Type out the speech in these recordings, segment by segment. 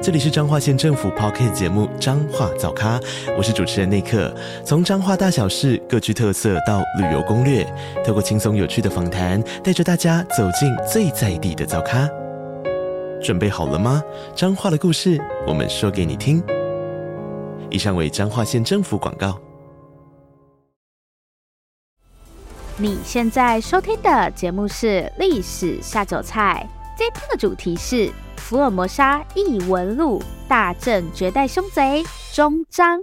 这里是彰化县政府 Podcast 节目《彰化早咖》，我是主持人内克。从彰化大小事各具特色到旅游攻略，透过轻松有趣的访谈，带着大家走进最在地的早咖。准备好了吗？彰化的故事，我们说给你听。以上为彰化县政府广告。你现在收听的节目是《历史下酒菜》，这一篇的主题是。福尔摩沙异闻录大正绝代凶贼终章。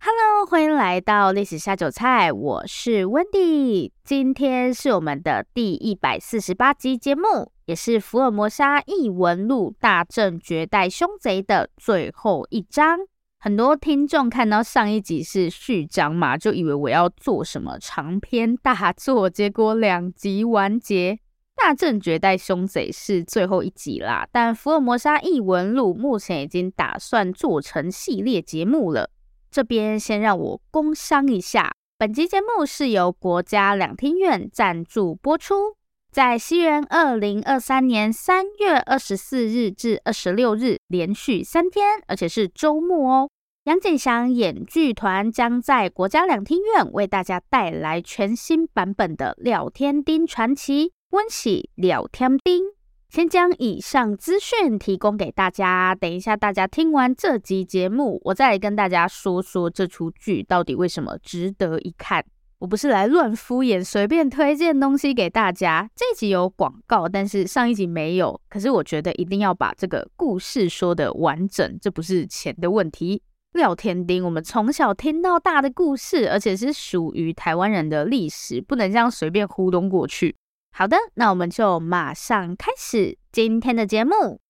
Hello，欢迎来到历史下酒菜，我是 Wendy。今天是我们的第一百四十八集节目，也是福尔摩沙异闻录大正绝代凶贼的最后一章。很多听众看到上一集是序章嘛，就以为我要做什么长篇大作，结果两集完结。大正绝代凶贼是最后一集啦，但福尔摩沙异闻录目前已经打算做成系列节目了。这边先让我工商一下，本集节目是由国家两厅院赞助播出，在西元二零二三年三月二十四日至二十六日连续三天，而且是周末哦。杨景祥演剧团将在国家两厅院为大家带来全新版本的《廖天丁传奇》。温喜廖天丁，先将以上资讯提供给大家。等一下，大家听完这集节目，我再来跟大家说说这出剧到底为什么值得一看。我不是来乱敷衍，随便推荐东西给大家。这集有广告，但是上一集没有。可是我觉得一定要把这个故事说得完整，这不是钱的问题。廖天丁，我们从小听到大的故事，而且是属于台湾人的历史，不能这样随便糊弄过去。好的，那我们就马上开始今天的节目。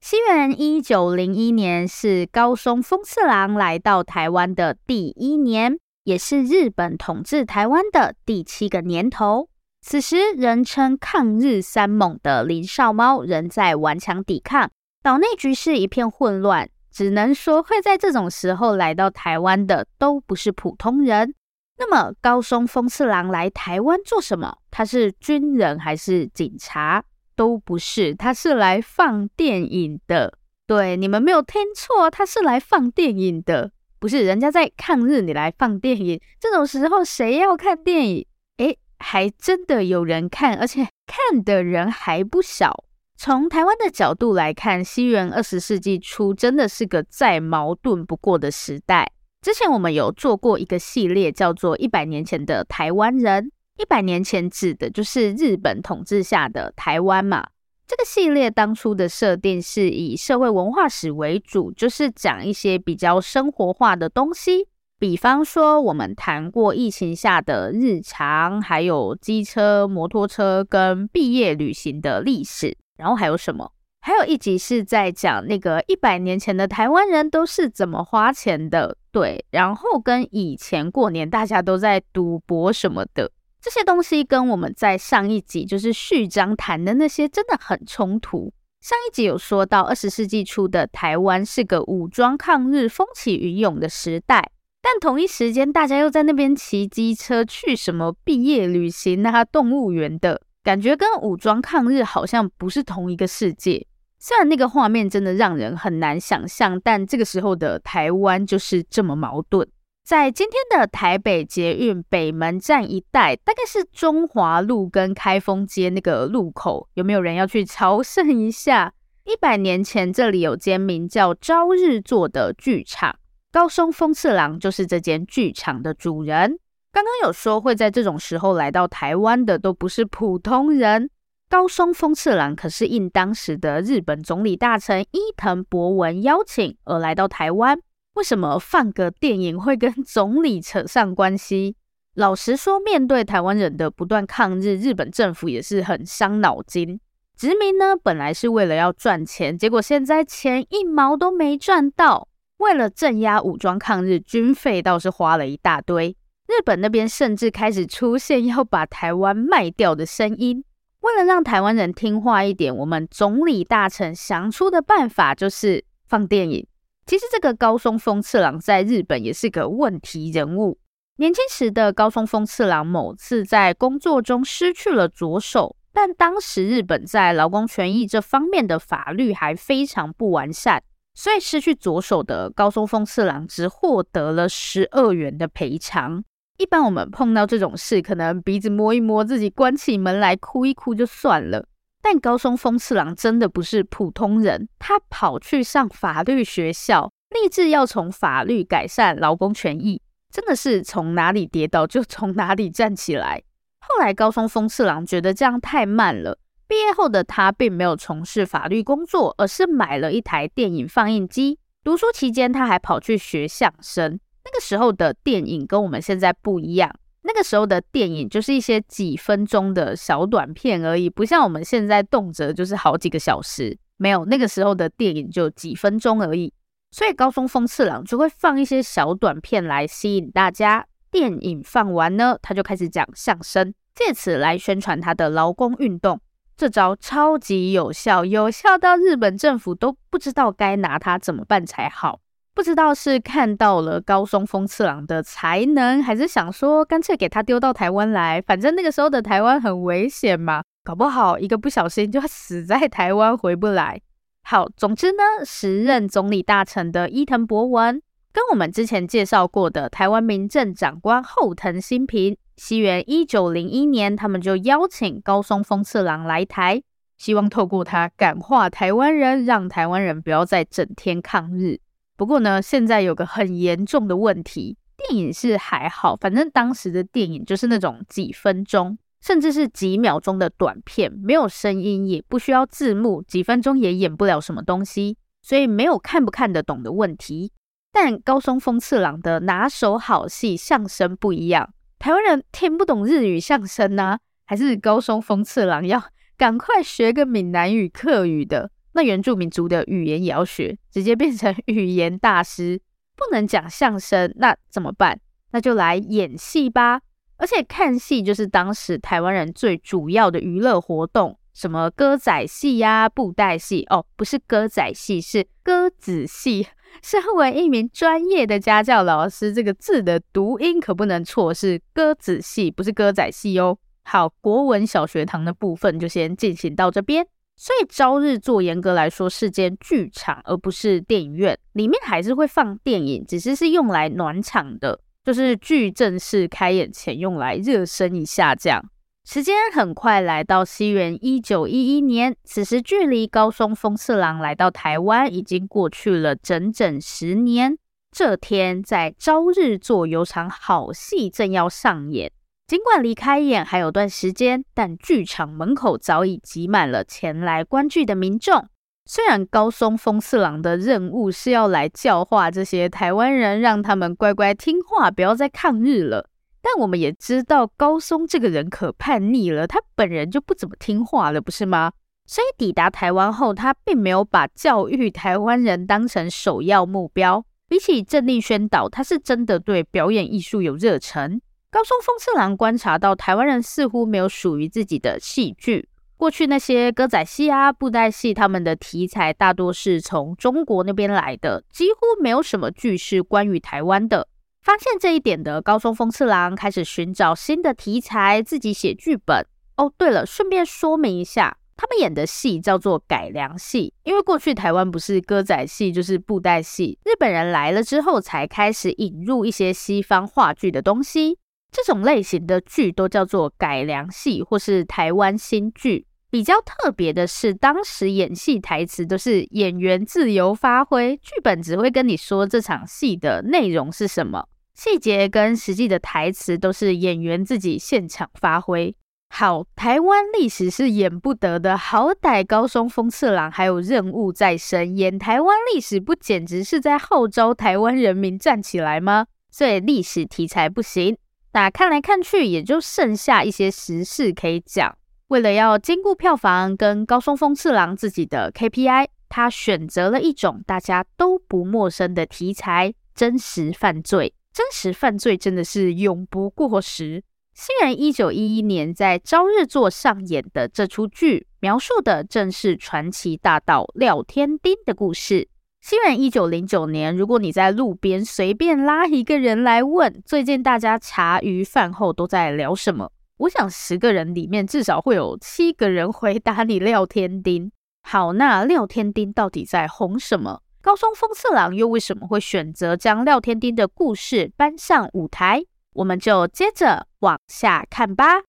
西元一九零一年是高松丰次郎来到台湾的第一年，也是日本统治台湾的第七个年头。此时，人称抗日三猛的林少猫仍在顽强抵抗，岛内局势一片混乱。只能说，会在这种时候来到台湾的都不是普通人。那么高松丰次郎来台湾做什么？他是军人还是警察？都不是，他是来放电影的。对，你们没有听错，他是来放电影的。不是人家在抗日，你来放电影，这种时候谁要看电影？诶，还真的有人看，而且看的人还不少。从台湾的角度来看，西元二十世纪初真的是个再矛盾不过的时代。之前我们有做过一个系列，叫做《一百年前的台湾人》。一百年前指的就是日本统治下的台湾嘛。这个系列当初的设定是以社会文化史为主，就是讲一些比较生活化的东西。比方说，我们谈过疫情下的日常，还有机车、摩托车跟毕业旅行的历史。然后还有什么？还有一集是在讲那个一百年前的台湾人都是怎么花钱的，对，然后跟以前过年大家都在赌博什么的这些东西，跟我们在上一集就是序章谈的那些真的很冲突。上一集有说到二十世纪初的台湾是个武装抗日风起云涌的时代，但同一时间大家又在那边骑机车去什么毕业旅行啊、动物园的感觉，跟武装抗日好像不是同一个世界。虽然那个画面真的让人很难想象，但这个时候的台湾就是这么矛盾。在今天的台北捷运北门站一带，大概是中华路跟开封街那个路口，有没有人要去朝圣一下？一百年前，这里有间名叫朝日座的剧场，高松丰次郎就是这间剧场的主人。刚刚有说会在这种时候来到台湾的，都不是普通人。高松丰次郎可是应当时的日本总理大臣伊藤博文邀请而来到台湾。为什么放个电影会跟总理扯上关系？老实说，面对台湾人的不断抗日，日本政府也是很伤脑筋。殖民呢，本来是为了要赚钱，结果现在钱一毛都没赚到。为了镇压武装抗日，军费倒是花了一大堆。日本那边甚至开始出现要把台湾卖掉的声音。为了让台湾人听话一点，我们总理大臣想出的办法就是放电影。其实这个高松丰次郎在日本也是个问题人物。年轻时的高松丰次郎某次在工作中失去了左手，但当时日本在劳工权益这方面的法律还非常不完善，所以失去左手的高松丰次郎只获得了十二元的赔偿。一般我们碰到这种事，可能鼻子摸一摸，自己关起门来哭一哭就算了。但高松丰次郎真的不是普通人，他跑去上法律学校，立志要从法律改善劳工权益，真的是从哪里跌倒就从哪里站起来。后来高松丰次郎觉得这样太慢了，毕业后的他并没有从事法律工作，而是买了一台电影放映机。读书期间，他还跑去学相声。那个时候的电影跟我们现在不一样。那个时候的电影就是一些几分钟的小短片而已，不像我们现在动辄就是好几个小时。没有，那个时候的电影就几分钟而已，所以高松丰次郎就会放一些小短片来吸引大家。电影放完呢，他就开始讲相声，借此来宣传他的劳工运动。这招超级有效，有效到日本政府都不知道该拿他怎么办才好。不知道是看到了高松丰次郎的才能，还是想说干脆给他丢到台湾来，反正那个时候的台湾很危险嘛，搞不好一个不小心就死在台湾回不来。好，总之呢，时任总理大臣的伊藤博文跟我们之前介绍过的台湾民政长官后藤新平，西元一九零一年，他们就邀请高松丰次郎来台，希望透过他感化台湾人，让台湾人不要再整天抗日。不过呢，现在有个很严重的问题，电影是还好，反正当时的电影就是那种几分钟，甚至是几秒钟的短片，没有声音，也不需要字幕，几分钟也演不了什么东西，所以没有看不看得懂的问题。但高松风次郎的拿手好戏相声不一样，台湾人听不懂日语相声呢，还是高松风次郎要赶快学个闽南语、客语的。那原住民族的语言也要学，直接变成语言大师，不能讲相声，那怎么办？那就来演戏吧。而且看戏就是当时台湾人最主要的娱乐活动，什么歌仔戏呀、布袋戏哦，不是歌仔戏，是歌子戏。身为一名专业的家教老师，这个字的读音可不能错，是歌子戏，不是歌仔戏哦。好，国文小学堂的部分就先进行到这边。所以朝日座严格来说是间剧场，而不是电影院。里面还是会放电影，只是是用来暖场的，就是剧正式开演前用来热身一下这样。时间很快来到西元一九一一年，此时距离高松丰次郎来到台湾已经过去了整整十年。这天，在朝日座有场好戏正要上演。尽管离开演还有段时间，但剧场门口早已挤满了前来观剧的民众。虽然高松丰四郎的任务是要来教化这些台湾人，让他们乖乖听话，不要再抗日了，但我们也知道高松这个人可叛逆了，他本人就不怎么听话了，不是吗？所以抵达台湾后，他并没有把教育台湾人当成首要目标。比起政令宣导，他是真的对表演艺术有热忱。高松丰次郎观察到，台湾人似乎没有属于自己的戏剧。过去那些歌仔戏啊、布袋戏，他们的题材大多是从中国那边来的，几乎没有什么剧是关于台湾的。发现这一点的高松丰次郎开始寻找新的题材，自己写剧本。哦，对了，顺便说明一下，他们演的戏叫做改良戏，因为过去台湾不是歌仔戏就是布袋戏，日本人来了之后才开始引入一些西方话剧的东西。这种类型的剧都叫做改良戏或是台湾新剧。比较特别的是，当时演戏台词都是演员自由发挥，剧本只会跟你说这场戏的内容是什么，细节跟实际的台词都是演员自己现场发挥。好，台湾历史是演不得的，好歹高松丰次郎还有任务在身，演台湾历史不简直是在号召台湾人民站起来吗？所以历史题材不行。那看来看去，也就剩下一些时事可以讲。为了要兼顾票房跟高松丰次郎自己的 KPI，他选择了一种大家都不陌生的题材——真实犯罪。真实犯罪真的是永不过时。新人一九一一年在朝日座上演的这出剧，描述的正是传奇大盗廖天丁的故事。西元一九零九年，如果你在路边随便拉一个人来问，最近大家茶余饭后都在聊什么？我想十个人里面至少会有七个人回答你廖天丁。好，那廖天丁到底在红什么？高松丰次郎又为什么会选择将廖天丁的故事搬上舞台？我们就接着往下看吧。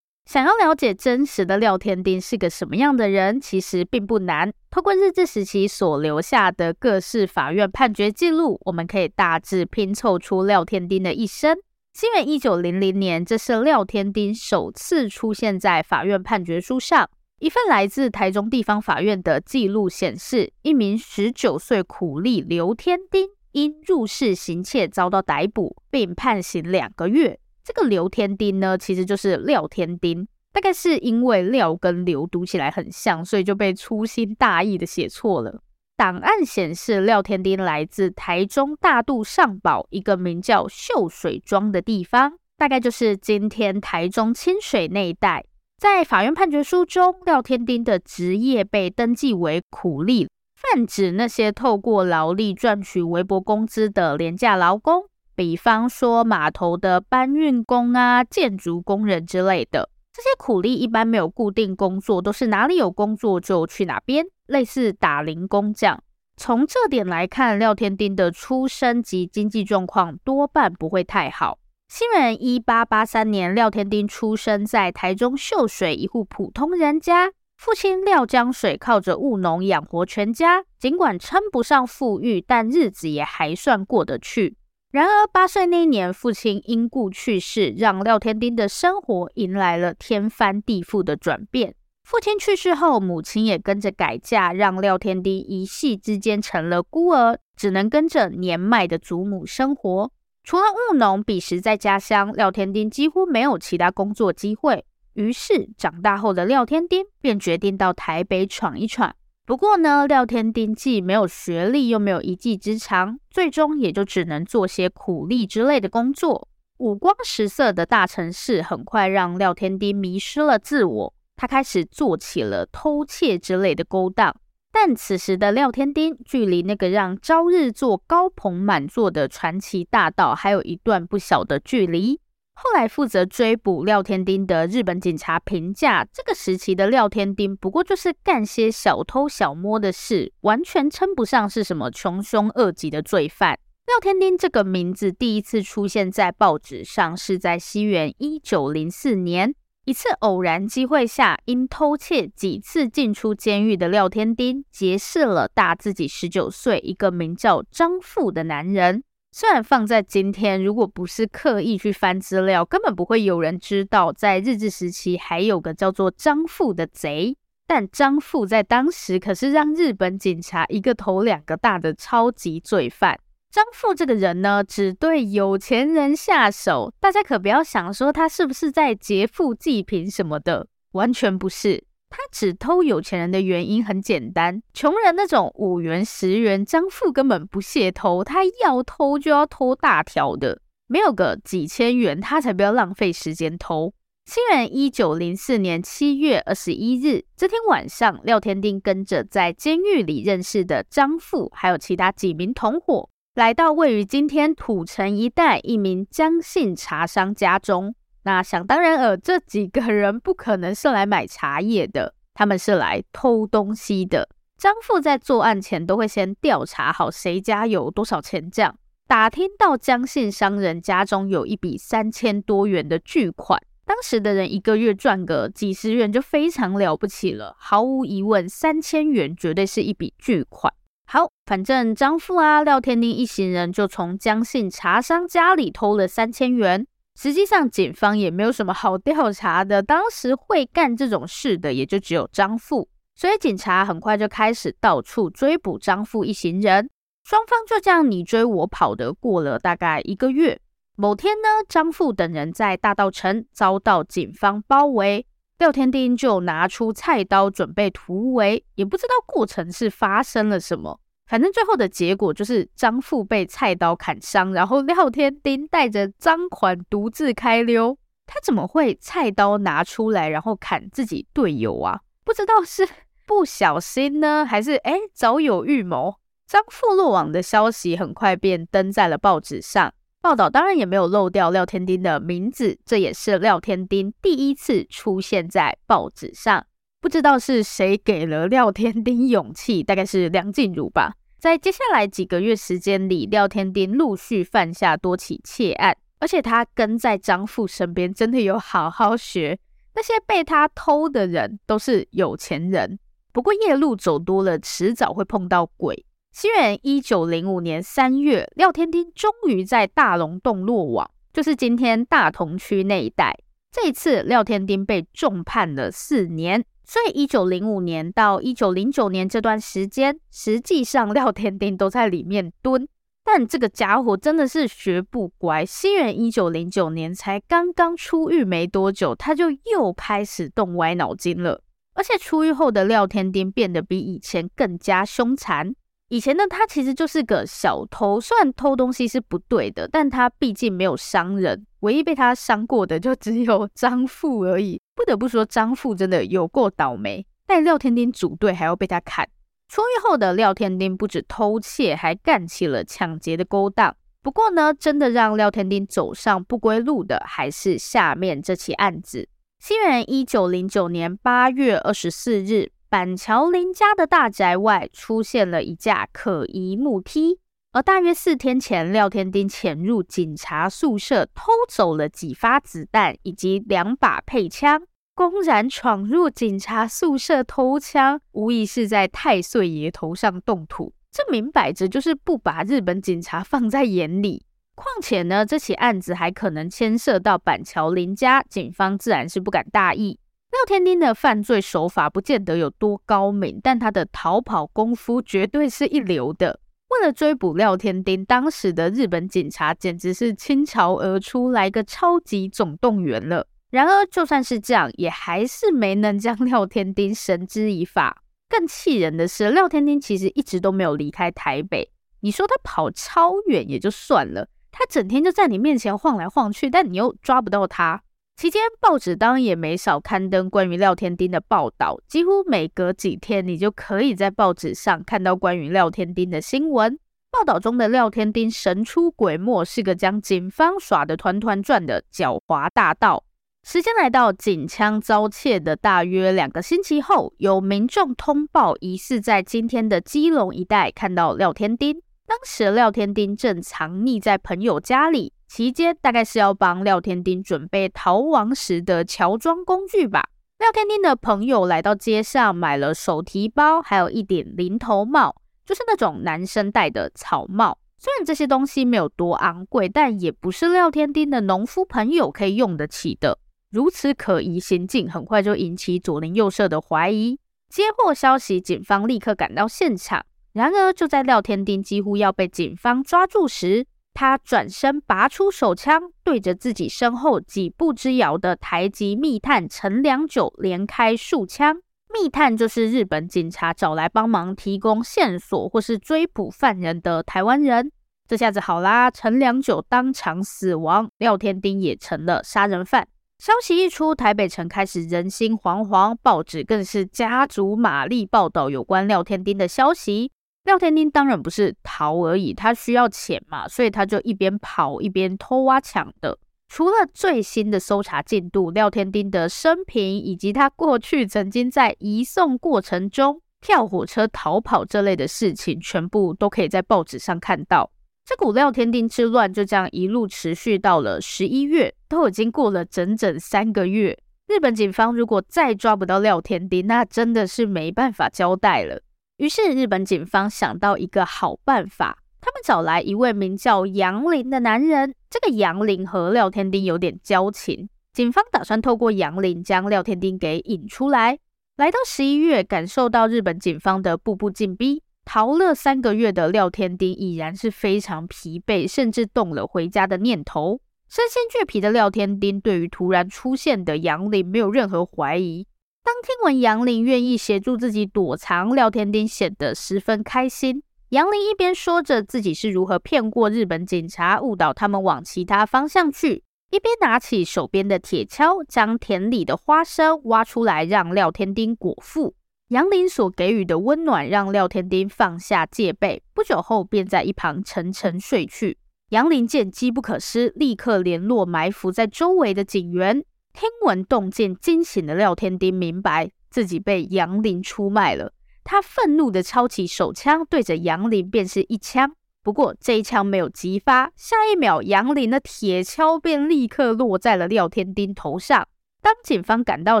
想要了解真实的廖天丁是个什么样的人，其实并不难。透过日治时期所留下的各式法院判决记录，我们可以大致拼凑出廖天丁的一生。新元一九零零年，这是廖天丁首次出现在法院判决书上。一份来自台中地方法院的记录显示，一名十九岁苦力刘天丁因入室行窃遭到逮捕，并判刑两个月。这个刘天丁呢，其实就是廖天丁，大概是因为廖跟刘读起来很像，所以就被粗心大意的写错了。档案显示，廖天丁来自台中大肚上堡一个名叫秀水庄的地方，大概就是今天台中清水那一带。在法院判决书中，廖天丁的职业被登记为苦力，泛指那些透过劳力赚取微薄工资的廉价劳工，比方说码头的搬运工啊、建筑工人之类的。这些苦力一般没有固定工作，都是哪里有工作就去哪边，类似打零工这样。从这点来看，廖天丁的出身及经济状况多半不会太好。新元一八八三年，廖天丁出生在台中秀水一户普通人家，父亲廖江水靠着务农养活全家，尽管称不上富裕，但日子也还算过得去。然而八岁那年，父亲因故去世，让廖天丁的生活迎来了天翻地覆的转变。父亲去世后，母亲也跟着改嫁，让廖天丁一夕之间成了孤儿，只能跟着年迈的祖母生活。除了务农，彼时在家乡，廖天丁几乎没有其他工作机会。于是，长大后的廖天丁便决定到台北闯一闯。不过呢，廖天丁既没有学历，又没有一技之长，最终也就只能做些苦力之类的工作。五光十色的大城市很快让廖天丁迷失了自我，他开始做起了偷窃之类的勾当。但此时的廖天丁，距离那个让朝日做高朋满座的传奇大盗还有一段不小的距离。后来负责追捕廖天丁的日本警察评价，这个时期的廖天丁不过就是干些小偷小摸的事，完全称不上是什么穷凶恶极的罪犯。廖天丁这个名字第一次出现在报纸上，是在西元一九零四年。一次偶然机会下，因偷窃几次进出监狱的廖天丁结识了大自己十九岁一个名叫张富的男人。虽然放在今天，如果不是刻意去翻资料，根本不会有人知道，在日治时期还有个叫做张富的贼。但张富在当时可是让日本警察一个头两个大的超级罪犯。张富这个人呢，只对有钱人下手，大家可不要想说他是不是在劫富济贫什么的，完全不是。他只偷有钱人的原因很简单，穷人那种五元十元，张富根本不屑偷，他要偷就要偷大条的，没有个几千元，他才不要浪费时间偷。西元一九零四年七月二十一日这天晚上，廖天丁跟着在监狱里认识的张富，还有其他几名同伙。来到位于今天土城一带一名江姓茶商家中，那想当然尔，这几个人不可能是来买茶叶的，他们是来偷东西的。张富在作案前都会先调查好谁家有多少钱账，打听到江姓商人家中有一笔三千多元的巨款，当时的人一个月赚个几十元就非常了不起了，毫无疑问，三千元绝对是一笔巨款。好，反正张富啊、廖天丁一行人就从江姓茶商家里偷了三千元。实际上，警方也没有什么好调查的，当时会干这种事的也就只有张富，所以警察很快就开始到处追捕张富一行人。双方就这样你追我跑的过了大概一个月。某天呢，张富等人在大道城遭到警方包围。廖天丁就拿出菜刀准备突围，也不知道过程是发生了什么。反正最后的结果就是张富被菜刀砍伤，然后廖天丁带着赃款独自开溜。他怎么会菜刀拿出来然后砍自己队友啊？不知道是不小心呢，还是诶早有预谋？张富落网的消息很快便登在了报纸上，报道当然也没有漏掉廖天丁的名字，这也是廖天丁第一次出现在报纸上。不知道是谁给了廖天丁勇气，大概是梁静茹吧。在接下来几个月时间里，廖天丁陆续犯下多起窃案，而且他跟在张富身边，真的有好好学。那些被他偷的人都是有钱人。不过夜路走多了，迟早会碰到鬼。西元一九零五年三月，廖天丁终于在大龙洞落网，就是今天大同区那一带。这一次，廖天丁被重判了四年。所以，一九零五年到一九零九年这段时间，实际上廖天丁都在里面蹲。但这个家伙真的是学不乖。新元一九零九年才刚刚出狱没多久，他就又开始动歪脑筋了。而且出狱后的廖天丁变得比以前更加凶残。以前呢他其实就是个小偷，虽然偷东西是不对的，但他毕竟没有伤人，唯一被他伤过的就只有张富而已。不得不说，张富真的有够倒霉，带廖天丁组队还要被他砍。出狱后的廖天丁不止偷窃，还干起了抢劫的勾当。不过呢，真的让廖天丁走上不归路的，还是下面这起案子。西元一九零九年八月二十四日。板桥林家的大宅外出现了一架可疑木梯，而大约四天前，廖天丁潜入警察宿舍，偷走了几发子弹以及两把配枪，公然闯入警察宿舍偷枪，无疑是在太岁爷头上动土。这明摆着就是不把日本警察放在眼里。况且呢，这起案子还可能牵涉到板桥林家，警方自然是不敢大意。廖天丁的犯罪手法不见得有多高明，但他的逃跑功夫绝对是一流的。为了追捕廖天丁，当时的日本警察简直是倾巢而出，来个超级总动员了。然而，就算是这样，也还是没能将廖天丁绳之以法。更气人的是，廖天丁其实一直都没有离开台北。你说他跑超远也就算了，他整天就在你面前晃来晃去，但你又抓不到他。期间，报纸当然也没少刊登关于廖天丁的报道，几乎每隔几天，你就可以在报纸上看到关于廖天丁的新闻。报道中的廖天丁神出鬼没，是个将警方耍得团团转的狡猾大盗。时间来到警枪遭窃的大约两个星期后，有民众通报，疑似在今天的基隆一带看到廖天丁。当时廖天丁正藏匿在朋友家里。期间大概是要帮廖天丁准备逃亡时的乔装工具吧。廖天丁的朋友来到街上买了手提包，还有一顶林头帽，就是那种男生戴的草帽。虽然这些东西没有多昂贵，但也不是廖天丁的农夫朋友可以用得起的。如此可疑行径，很快就引起左邻右舍的怀疑。接获消息，警方立刻赶到现场。然而，就在廖天丁几乎要被警方抓住时，他转身拔出手枪，对着自己身后几步之遥的台籍密探陈良久连开数枪。密探就是日本警察找来帮忙提供线索或是追捕犯人的台湾人。这下子好啦，陈良久当场死亡，廖天丁也成了杀人犯。消息一出，台北城开始人心惶惶，报纸更是加足马力报道有关廖天丁的消息。廖天丁当然不是逃而已，他需要钱嘛，所以他就一边跑一边偷挖抢的。除了最新的搜查进度，廖天丁的生平以及他过去曾经在移送过程中跳火车逃跑这类的事情，全部都可以在报纸上看到。这股廖天丁之乱就这样一路持续到了十一月，都已经过了整整三个月。日本警方如果再抓不到廖天丁，那真的是没办法交代了。于是，日本警方想到一个好办法，他们找来一位名叫杨林的男人。这个杨林和廖天丁有点交情，警方打算透过杨林将廖天丁给引出来。来到十一月，感受到日本警方的步步进逼，逃了三个月的廖天丁已然是非常疲惫，甚至动了回家的念头。身心俱疲的廖天丁对于突然出现的杨林没有任何怀疑。当听闻杨林愿意协助自己躲藏，廖天丁显得十分开心。杨林一边说着自己是如何骗过日本警察，误导他们往其他方向去，一边拿起手边的铁锹，将田里的花生挖出来，让廖天丁果腹。杨林所给予的温暖，让廖天丁放下戒备，不久后便在一旁沉沉睡去。杨林见机不可失，立刻联络埋伏在周围的警员。听闻动静，惊醒的廖天丁明白自己被杨林出卖了。他愤怒地抄起手枪，对着杨林便是一枪。不过这一枪没有击发，下一秒杨林的铁锹便立刻落在了廖天丁头上。当警方赶到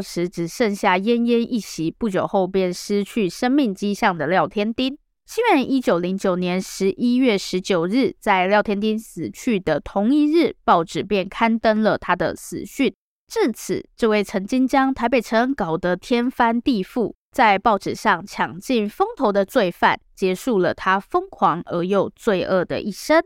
时，只剩下奄奄一息，不久后便失去生命迹象的廖天丁。西元一九零九年十一月十九日，在廖天丁死去的同一日，报纸便刊登了他的死讯。至此，这位曾经将台北城搞得天翻地覆，在报纸上抢尽风头的罪犯，结束了他疯狂而又罪恶的一生。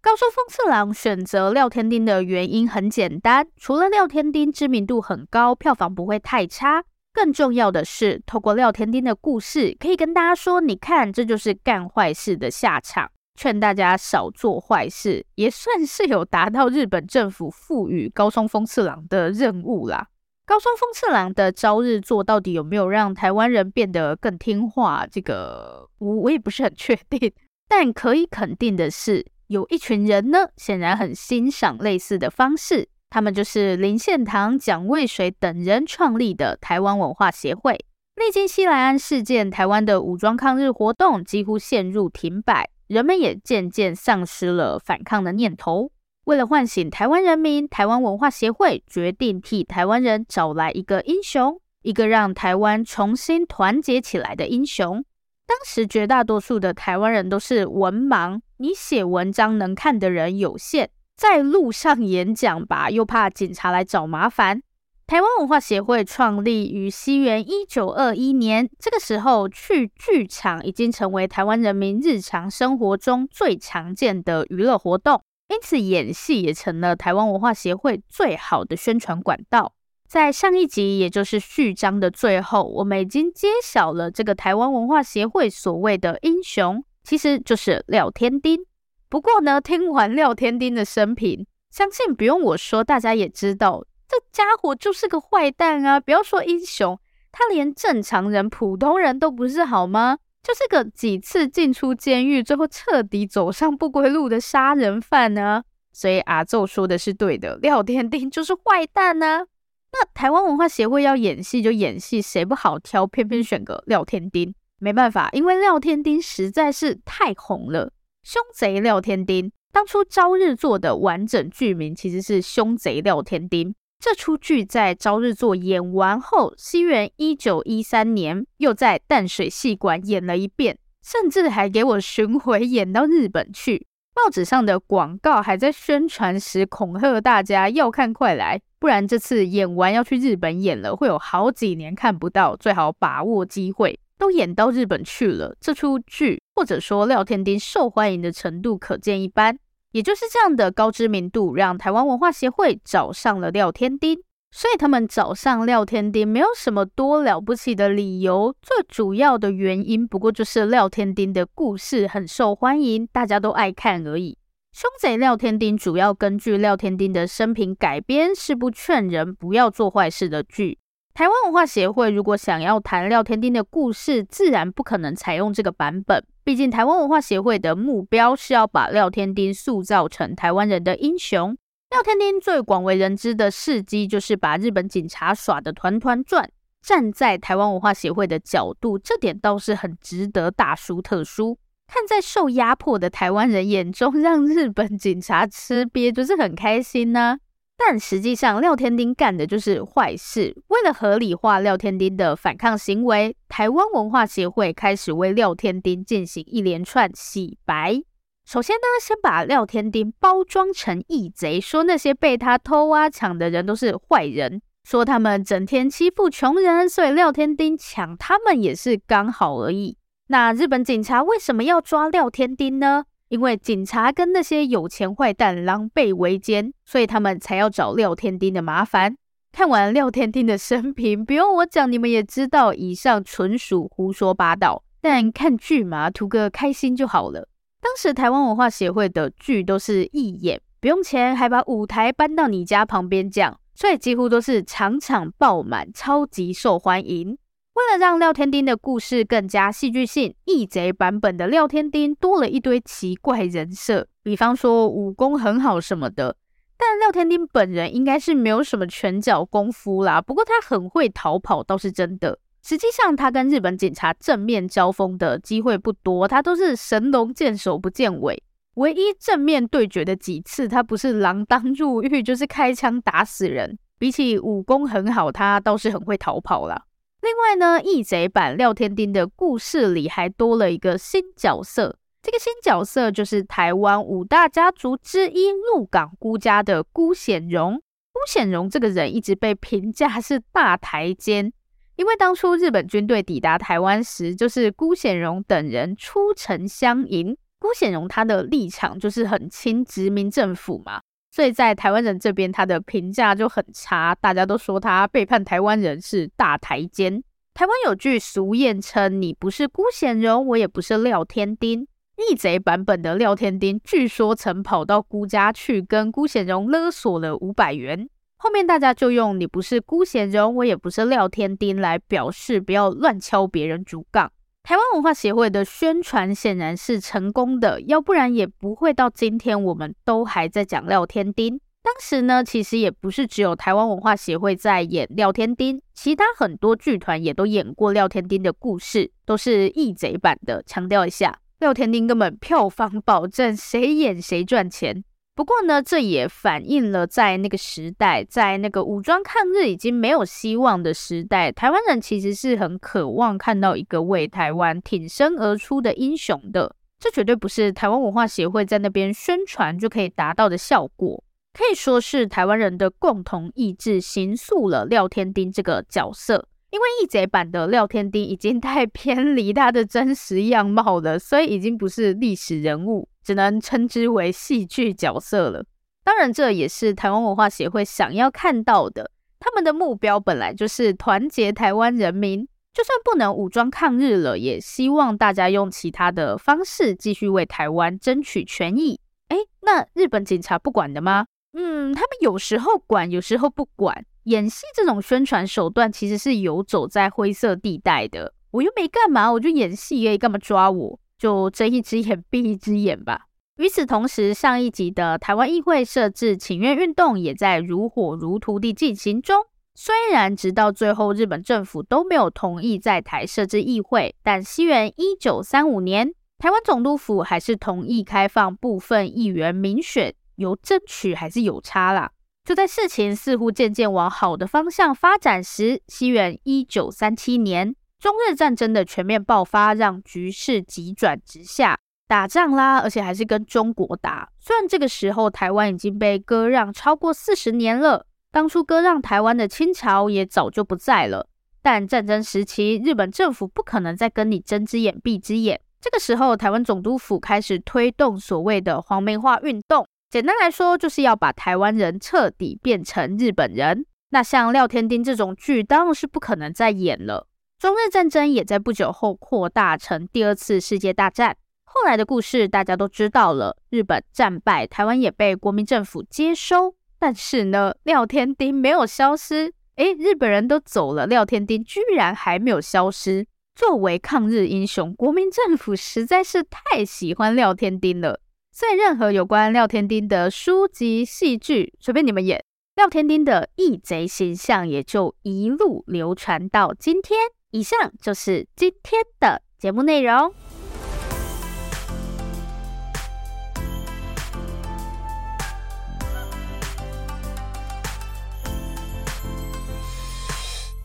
高松丰次郎选择廖天丁的原因很简单，除了廖天丁知名度很高，票房不会太差，更重要的是，透过廖天丁的故事，可以跟大家说，你看，这就是干坏事的下场，劝大家少做坏事，也算是有达到日本政府赋予高松丰次郎的任务啦。高松丰次郎的朝日做到底有没有让台湾人变得更听话？这个我我也不是很确定，但可以肯定的是。有一群人呢，显然很欣赏类似的方式。他们就是林献堂、蒋渭水等人创立的台湾文化协会。历经西来庵事件，台湾的武装抗日活动几乎陷入停摆，人们也渐渐丧失了反抗的念头。为了唤醒台湾人民，台湾文化协会决定替台湾人找来一个英雄，一个让台湾重新团结起来的英雄。当时绝大多数的台湾人都是文盲，你写文章能看的人有限，在路上演讲吧，又怕警察来找麻烦。台湾文化协会创立于西元一九二一年，这个时候去剧场已经成为台湾人民日常生活中最常见的娱乐活动，因此演戏也成了台湾文化协会最好的宣传管道。在上一集，也就是序章的最后，我们已经揭晓了这个台湾文化协会所谓的英雄，其实就是廖天丁。不过呢，听完廖天丁的生平，相信不用我说，大家也知道，这家伙就是个坏蛋啊！不要说英雄，他连正常人、普通人都不是，好吗？就是个几次进出监狱，最后彻底走上不归路的杀人犯呢。所以阿宙说的是对的，廖天丁就是坏蛋呢。那台湾文化协会要演戏就演戏，谁不好挑，偏偏选个廖天丁。没办法，因为廖天丁实在是太红了。凶贼廖天丁，当初朝日作的完整剧名其实是凶贼廖天丁。这出剧在朝日作演完后，西元一九一三年又在淡水戏馆演了一遍，甚至还给我巡回演到日本去。报纸上的广告还在宣传时恐吓大家要看快来。不然这次演完要去日本演了，会有好几年看不到，最好把握机会。都演到日本去了，这出剧或者说廖天丁受欢迎的程度可见一斑。也就是这样的高知名度，让台湾文化协会找上了廖天丁。所以他们找上廖天丁没有什么多了不起的理由，最主要的原因不过就是廖天丁的故事很受欢迎，大家都爱看而已。凶贼廖天丁主要根据廖天丁的生平改编，是部劝人不要做坏事的剧。台湾文化协会如果想要谈廖天丁的故事，自然不可能采用这个版本。毕竟台湾文化协会的目标是要把廖天丁塑造成台湾人的英雄。廖天丁最广为人知的事迹，就是把日本警察耍得团团转。站在台湾文化协会的角度，这点倒是很值得大书特书。看在受压迫的台湾人眼中，让日本警察吃瘪，就是很开心呢、但实际上，廖天丁干的就是坏事。为了合理化廖天丁的反抗行为，台湾文化协会开始为廖天丁进行一连串洗白。首先呢，先把廖天丁包装成义贼，说那些被他偷啊抢的人都是坏人，说他们整天欺负穷人，所以廖天丁抢他们也是刚好而已。那日本警察为什么要抓廖天丁呢？因为警察跟那些有钱坏蛋狼狈为奸，所以他们才要找廖天丁的麻烦。看完廖天丁的生平，不用我讲，你们也知道，以上纯属胡说八道。但看剧嘛，图个开心就好了。当时台湾文化协会的剧都是一演不用钱，还把舞台搬到你家旁边讲，所以几乎都是场场爆满，超级受欢迎。为了让廖天丁的故事更加戏剧性，义贼版本的廖天丁多了一堆奇怪人设，比方说武功很好什么的。但廖天丁本人应该是没有什么拳脚功夫啦，不过他很会逃跑倒是真的。实际上他跟日本警察正面交锋的机会不多，他都是神龙见首不见尾。唯一正面对决的几次，他不是锒铛入狱，就是开枪打死人。比起武功很好，他倒是很会逃跑啦。另外呢，义贼版廖天丁的故事里还多了一个新角色，这个新角色就是台湾五大家族之一鹿港辜家的辜显荣。辜显荣这个人一直被评价是大台奸，因为当初日本军队抵达台湾时，就是辜显荣等人出城相迎。辜显荣他的立场就是很亲殖民政府嘛。所以在台湾人这边，他的评价就很差，大家都说他背叛台湾人是大台奸。台湾有句俗谚称：“你不是辜显荣，我也不是廖天丁。”逆贼版本的廖天丁据说曾跑到辜家去跟辜显荣勒索了五百元，后面大家就用“你不是辜显荣，我也不是廖天丁”来表示不要乱敲别人竹杠。台湾文化协会的宣传显然是成功的，要不然也不会到今天我们都还在讲廖天丁。当时呢，其实也不是只有台湾文化协会在演廖天丁，其他很多剧团也都演过廖天丁的故事，都是义贼版的。强调一下，廖天丁根本票房保证，谁演谁赚钱。不过呢，这也反映了在那个时代，在那个武装抗日已经没有希望的时代，台湾人其实是很渴望看到一个为台湾挺身而出的英雄的。这绝对不是台湾文化协会在那边宣传就可以达到的效果，可以说是台湾人的共同意志形塑了廖天丁这个角色。因为义贼版的廖天丁已经 太偏离他的真实样貌了，所以已经不是历史人物。只能称之为戏剧角色了。当然，这也是台湾文化协会想要看到的。他们的目标本来就是团结台湾人民，就算不能武装抗日了，也希望大家用其他的方式继续为台湾争取权益。诶，那日本警察不管的吗？嗯，他们有时候管，有时候不管。演戏这种宣传手段其实是游走在灰色地带的。我又没干嘛，我就演戏而已，干嘛抓我？就睁一只眼闭一只眼吧。与此同时，上一集的台湾议会设置请愿运动也在如火如荼地进行中。虽然直到最后日本政府都没有同意在台设置议会，但西元一九三五年，台湾总督府还是同意开放部分议员民选，有争取还是有差啦。就在事情似乎渐渐往好的方向发展时，西元一九三七年。中日战争的全面爆发，让局势急转直下，打仗啦，而且还是跟中国打。虽然这个时候台湾已经被割让超过四十年了，当初割让台湾的清朝也早就不在了，但战争时期日本政府不可能再跟你睁只眼闭只眼。这个时候，台湾总督府开始推动所谓的皇民化运动，简单来说，就是要把台湾人彻底变成日本人。那像廖天丁这种剧，当然是不可能再演了。中日战争也在不久后扩大成第二次世界大战。后来的故事大家都知道了，日本战败，台湾也被国民政府接收。但是呢，廖天丁没有消失。诶，日本人都走了，廖天丁居然还没有消失。作为抗日英雄，国民政府实在是太喜欢廖天丁了，所以任何有关廖天丁的书籍、戏剧，随便你们演，廖天丁的义贼形象也就一路流传到今天。以上就是今天的节目内容。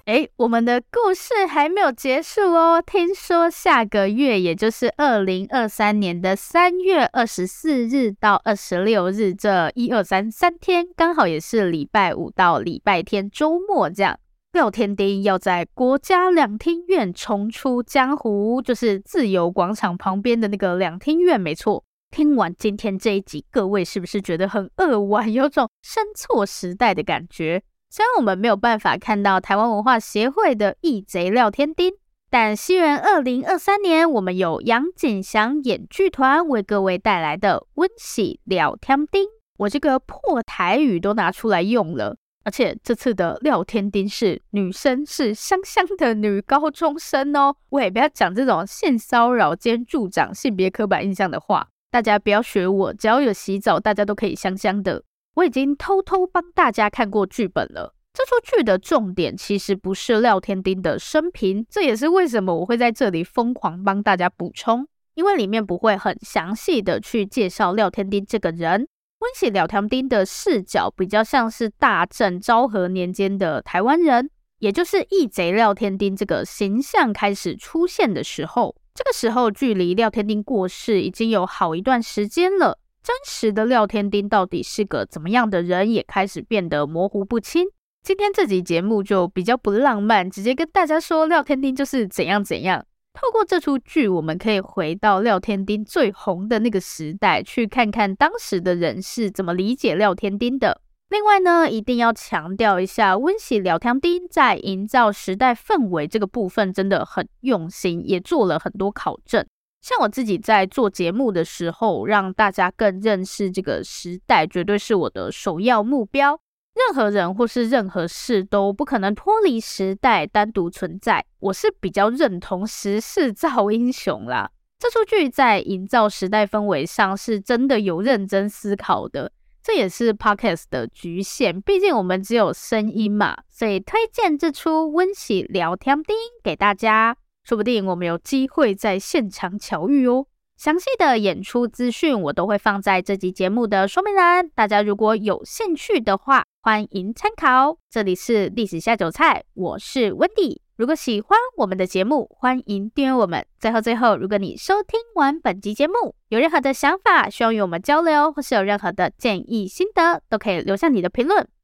哎，我们的故事还没有结束哦。听说下个月，也就是二零二三年的三月二十四日到二十六日，这一二三三天，刚好也是礼拜五到礼拜天周末这样。廖天丁要在国家两厅院重出江湖，就是自由广场旁边的那个两厅院，没错。听完今天这一集，各位是不是觉得很扼腕，有种生错时代的感觉？虽然我们没有办法看到台湾文化协会的义贼廖天丁，但西元二零二三年，我们有杨景祥演剧团为各位带来的《温喜廖天丁》，我这个破台语都拿出来用了。而且这次的廖天丁是女生，是香香的女高中生哦。喂，不要讲这种性骚扰兼助长性别刻板印象的话，大家不要学我。只要有洗澡，大家都可以香香的。我已经偷偷帮大家看过剧本了。这出剧的重点其实不是廖天丁的生平，这也是为什么我会在这里疯狂帮大家补充，因为里面不会很详细的去介绍廖天丁这个人。温喜廖添丁的视角比较像是大正昭和年间的台湾人，也就是义贼廖添丁这个形象开始出现的时候。这个时候距离廖添丁过世已经有好一段时间了，真实的廖添丁到底是个怎么样的人，也开始变得模糊不清。今天这集节目就比较不浪漫，直接跟大家说廖添丁就是怎样怎样。透过这出剧，我们可以回到廖天丁最红的那个时代，去看看当时的人是怎么理解廖天丁的。另外呢，一定要强调一下，温喜廖天丁在营造时代氛围这个部分真的很用心，也做了很多考证。像我自己在做节目的时候，让大家更认识这个时代，绝对是我的首要目标。任何人或是任何事都不可能脱离时代单独存在。我是比较认同时势造英雄啦。这出剧在营造时代氛围上是真的有认真思考的，这也是 Podcast 的局限，毕竟我们只有声音嘛。所以推荐这出《温喜聊天钉》给大家，说不定我们有机会在现场巧遇哦。详细的演出资讯我都会放在这集节目的说明栏，大家如果有兴趣的话，欢迎参考。这里是历史下酒菜，我是 Wendy。如果喜欢我们的节目，欢迎订阅我们。最后最后，如果你收听完本集节目，有任何的想法需要与我们交流，或是有任何的建议心得，都可以留下你的评论。